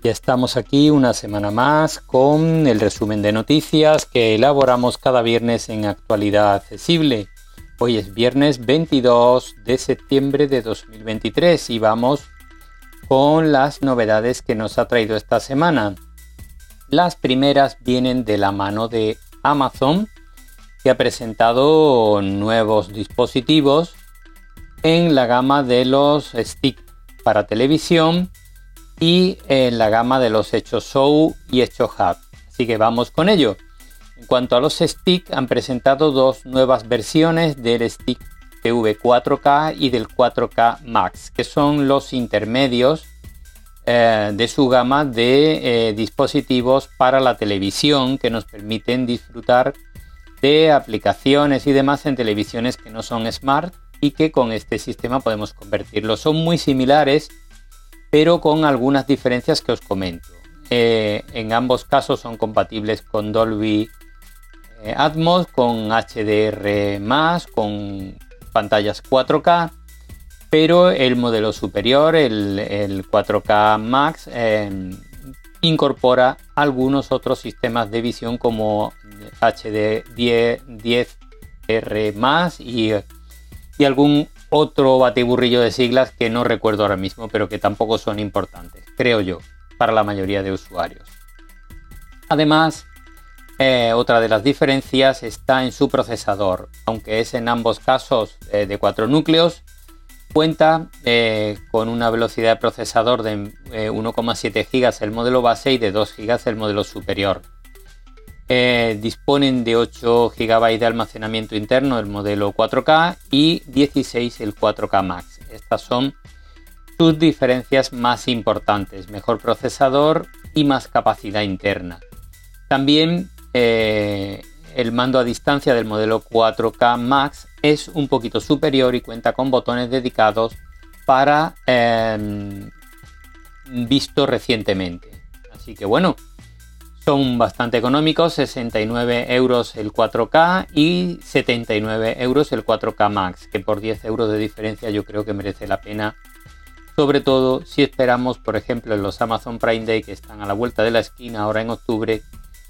Ya estamos aquí una semana más con el resumen de noticias que elaboramos cada viernes en Actualidad Accesible. Hoy es viernes 22 de septiembre de 2023 y vamos con las novedades que nos ha traído esta semana. Las primeras vienen de la mano de Amazon, que ha presentado nuevos dispositivos en la gama de los stick para televisión y en la gama de los Hechos Show y Hechos Hub. Así que vamos con ello. En cuanto a los stick, han presentado dos nuevas versiones del stick TV 4K y del 4K Max, que son los intermedios eh, de su gama de eh, dispositivos para la televisión que nos permiten disfrutar de aplicaciones y demás en televisiones que no son smart y que con este sistema podemos convertirlo. Son muy similares, pero con algunas diferencias que os comento. Eh, en ambos casos son compatibles con Dolby eh, Atmos, con HDR, con pantallas 4K, pero el modelo superior, el, 4K Max, eh, incorpora algunos otros sistemas de visión como HD 10, 10R y y algún otro batiburrillo de siglas que no recuerdo ahora mismo, pero que tampoco son importantes, creo yo, para la mayoría de usuarios. Además, eh, otra de las diferencias está en su procesador, aunque es en ambos casos eh, de 4 núcleos, cuenta eh, con una velocidad de procesador de 1,7 GB el modelo base y de 2 GB el modelo superior. Eh, disponen de 8 GB de almacenamiento interno el modelo 4K y 16 el 4K Max. Estas son sus diferencias más importantes, mejor procesador y más capacidad interna. También eh, el mando a distancia del modelo 4K Max es un poquito superior y cuenta con botones dedicados para em, visto recientemente. Así que bueno, son bastante económicos, 69 euros el 4K y 79 euros el 4K Max, que por 10 euros de diferencia yo creo que merece la pena. Sobre todo si esperamos, por ejemplo, en los Amazon Prime Day que están a la vuelta de la esquina ahora en octubre,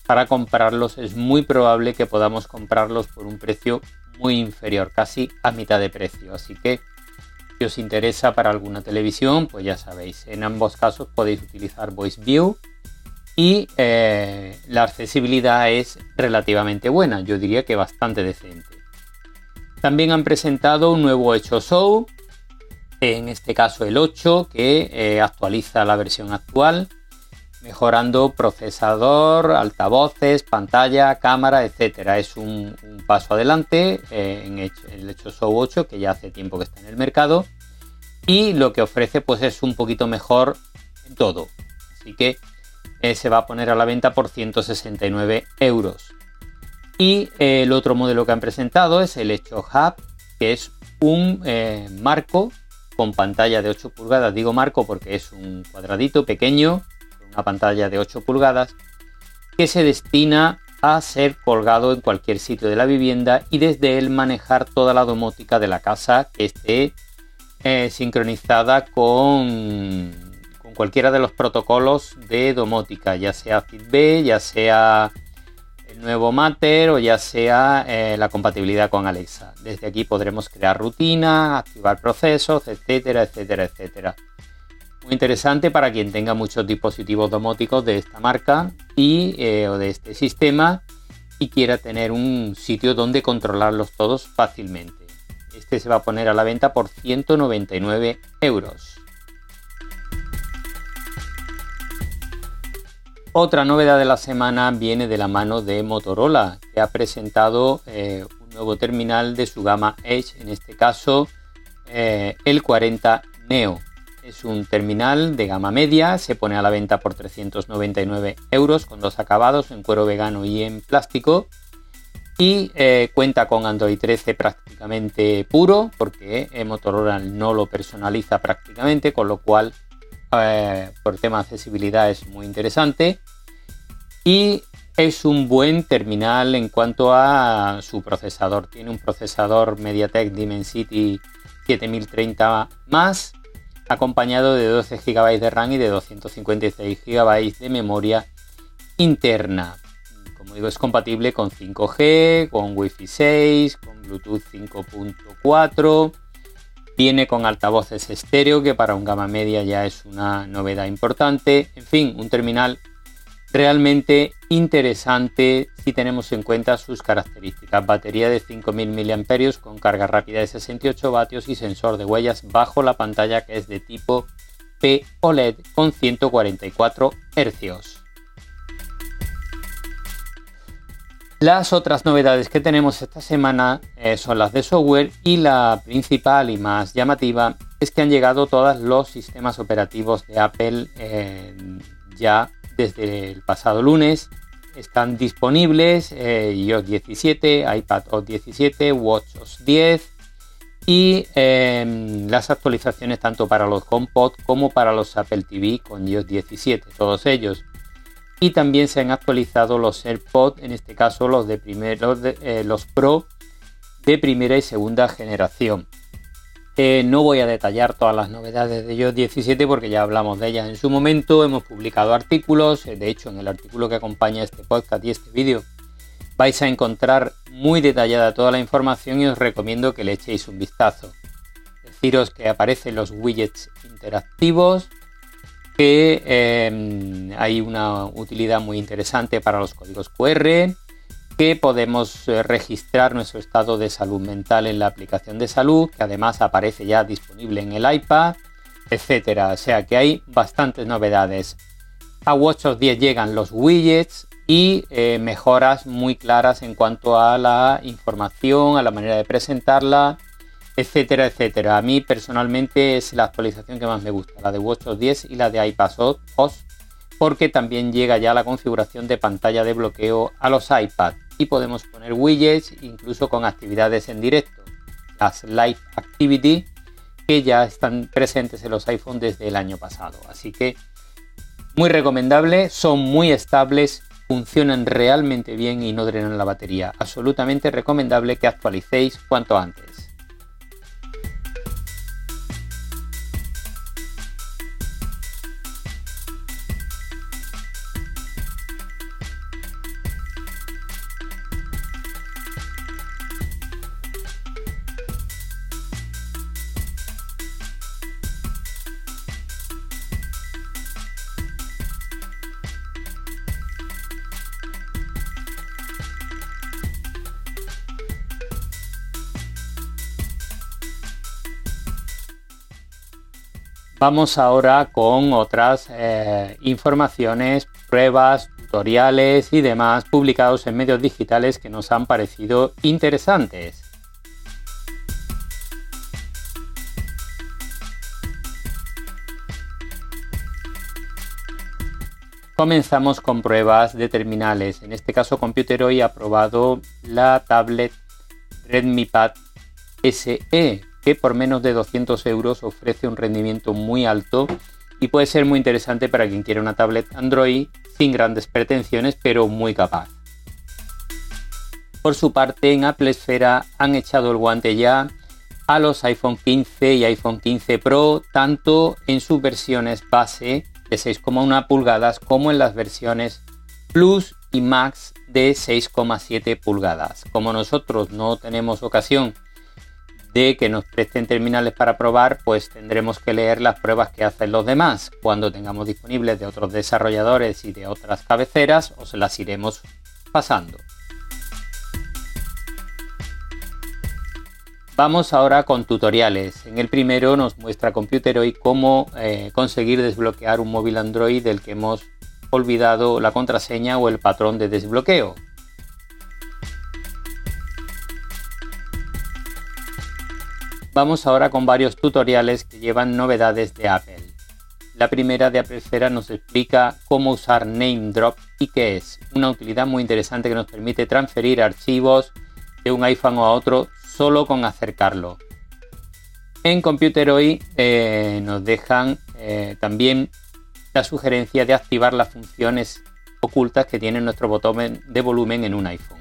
para comprarlos es muy probable que podamos comprarlos por un precio muy inferior, casi a mitad de precio. Así que si os interesa para alguna televisión, pues ya sabéis, en ambos casos podéis utilizar Voice View y eh, la accesibilidad es relativamente buena, yo diría que bastante decente. También han presentado un nuevo hecho show, en este caso el 8, que eh, actualiza la versión actual, mejorando procesador, altavoces, pantalla, cámara, etc. Es un, paso adelante eh, en el hecho show 8, que ya hace tiempo que está en el mercado, y lo que ofrece pues es un poquito mejor en todo. Así que eh, se va a poner a la venta por 169 euros. Y eh, el otro modelo que han presentado es el Hecho Hub, que es un eh, marco con pantalla de 8 pulgadas. Digo marco porque es un cuadradito pequeño, una pantalla de 8 pulgadas, que se destina a ser colgado en cualquier sitio de la vivienda y desde él manejar toda la domótica de la casa que esté sincronizada con cualquiera de los protocolos de domótica, ya sea FitB, ya sea el nuevo Matter o ya sea eh, la compatibilidad con Alexa. Desde aquí podremos crear rutinas, activar procesos, etcétera, etcétera, etcétera. Muy interesante para quien tenga muchos dispositivos domóticos de esta marca y, eh, o de este sistema y quiera tener un sitio donde controlarlos todos fácilmente. Este se va a poner a la venta por 199 euros. Otra novedad de la semana viene de la mano de Motorola, que ha presentado eh, un nuevo terminal de su gama Edge, en este caso eh, el 40 Neo. Es un terminal de gama media, se pone a la venta por 399 euros con dos acabados en cuero vegano y en plástico. Y eh, cuenta con Android 13 prácticamente puro, porque Motorola no lo personaliza prácticamente, con lo cual eh, por tema accesibilidad es muy interesante. Y es un buen terminal en cuanto a su procesador. Tiene un procesador MediaTek Dimensity 7030 más, acompañado de 12 GB de RAM y de 256 GB de memoria interna. Como digo, es compatible con 5G, con Wi-Fi 6, con Bluetooth 5.4. Viene con altavoces estéreo, que para un gama media ya es una novedad importante. En fin, un terminal realmente interesante si tenemos en cuenta sus características. Batería de 5000 mAh con carga rápida de 68 vatios y sensor de huellas bajo la pantalla que es de tipo P OLED con 144 Hz. Las otras novedades que tenemos esta semana eh, son las de software y la principal y más llamativa es que han llegado todos los sistemas operativos de Apple eh, ya desde el pasado lunes. Están disponibles eh, iOS 17, iPad OS 17, WatchOS 10 y em, las actualizaciones tanto para los HomePod como para los Apple TV con iOS 17, todos ellos. Y también se han actualizado los AirPods, en este caso los de eh, los Pro de primera y segunda generación no voy a detallar todas las novedades de iOS 17 porque ya hablamos de ellas en su momento, hemos publicado artículos, eh, de hecho en el artículo que acompaña este podcast y este vídeo vais a encontrar muy detallada toda la información y os recomiendo que le echéis un vistazo. Deciros que aparecen los widgets interactivos, que eh, hay una utilidad muy interesante para los códigos QR, que podemos eh, registrar nuestro estado de salud mental en la aplicación de salud, que además aparece ya disponible en el iPad, etcétera. O sea que hay bastantes novedades. A WatchOS 10 llegan los widgets y eh, mejoras muy claras en cuanto a la información, a la manera de presentarla, etcétera, etcétera. A mí personalmente es la actualización que más me gusta, la de WatchOS 10 y la de iPadOS, porque también llega ya la configuración de pantalla de bloqueo a los iPads y podemos poner widgets incluso con actividades en directo, las Live Activity que ya están presentes en los iPhone desde el año pasado. Así que muy recomendable, son muy estables, funcionan realmente bien y no drenan la batería. Absolutamente recomendable que actualicéis cuanto antes. Vamos ahora con otras eh, informaciones, pruebas, tutoriales y demás publicados en medios digitales que nos han parecido interesantes. Comenzamos con pruebas de terminales. En este caso, Computer hoy ha probado la tablet Redmi Pad SE que por menos de 200 euros ofrece un rendimiento muy alto y puede ser muy interesante para quien quiere una tablet Android sin grandes pretensiones pero muy capaz. Por su parte en Apple Esfera han echado el guante ya a los iPhone 15 y iPhone 15 Pro tanto en sus versiones base de 6,1 pulgadas como en las versiones Plus y Max de 6,7 pulgadas. Como nosotros no tenemos ocasión de que nos presten terminales para probar, pues tendremos que leer las pruebas que hacen los demás. Cuando tengamos disponibles de otros desarrolladores y de otras cabeceras, os las iremos pasando. Vamos ahora con tutoriales. En el primero nos muestra hoy cómo eh, conseguir desbloquear un móvil Android del que hemos olvidado la contraseña o el patrón de desbloqueo. Vamos ahora con varios tutoriales que llevan novedades de Apple. La primera de Apple nos explica cómo usar NameDrop y qué es. Una utilidad muy interesante que nos permite transferir archivos de un iPhone a otro solo con acercarlo. En Computer Hoy eh, nos dejan eh, también la sugerencia de activar las funciones ocultas que tiene nuestro botón de volumen en un iPhone.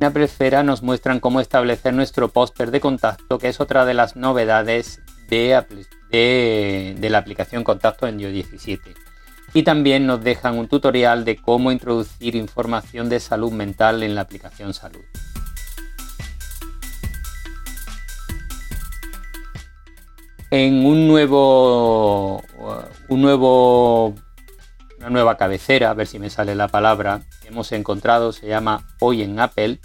En Apple Esfera nos muestran cómo establecer nuestro póster de contacto, que es otra de las novedades de, la aplicación Contacto en iOS 17. Y también nos dejan un tutorial de cómo introducir información de salud mental en la aplicación Salud. en un nuevo, un nuevo, una nueva cabecera, a ver si me sale la palabra, hemos encontrado, se llama Hoy en Apple,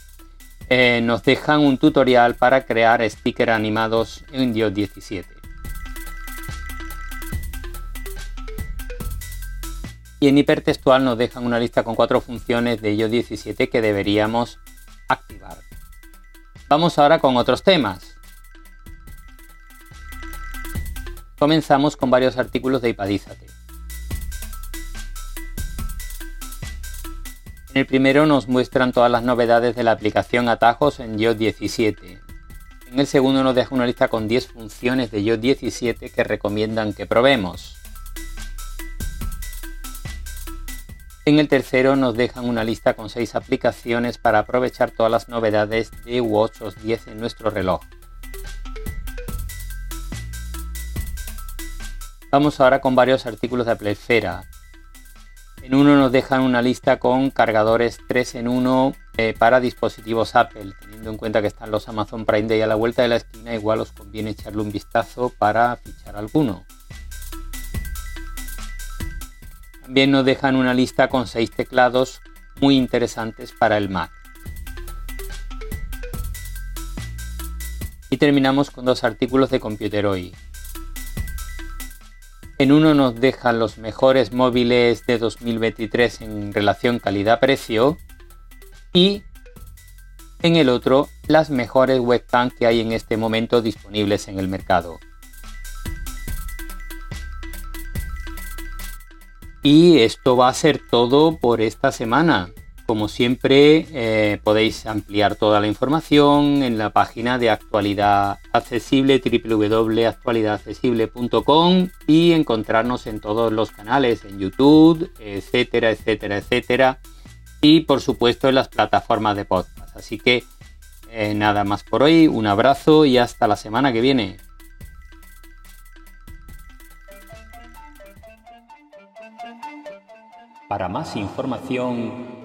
eh, nos dejan un tutorial para crear stickers animados en iOS 17. Y en hipertextual nos dejan una lista con cuatro funciones de iOS 17 que deberíamos activar. Vamos ahora con otros temas. Comenzamos con varios artículos de Ipadízate. En el primero nos muestran todas las novedades de la aplicación Atajos en iOS 17. En el segundo nos deja una lista con 10 funciones de iOS 17 que recomiendan que probemos. En el tercero nos dejan una lista con 6 aplicaciones para aprovechar todas las novedades de WatchOS 10 en nuestro reloj. Vamos ahora con varios artículos de Apple Esfera. En uno nos dejan una lista con cargadores 3 en 1 eh, para dispositivos Apple. Teniendo en cuenta que están los Amazon Prime Day a la vuelta de la esquina, igual os conviene echarle un vistazo para fichar alguno. También nos dejan una lista con 6 teclados muy interesantes para el Mac. Y terminamos con dos artículos de Computer Hoy. En uno nos dejan los mejores móviles de 2023 en relación calidad-precio y en el otro las mejores webcams que hay en este momento disponibles en el mercado. Y esto va a ser todo por esta semana. Como siempre, eh, podéis ampliar toda la información en la página de actualidad accesible www.actualidadaccesible.com y encontrarnos en todos los canales, en YouTube, etcétera, etcétera, etcétera. Y por supuesto en las plataformas de podcast. Así que eh, nada más por hoy, un abrazo y hasta la semana que viene. Para más información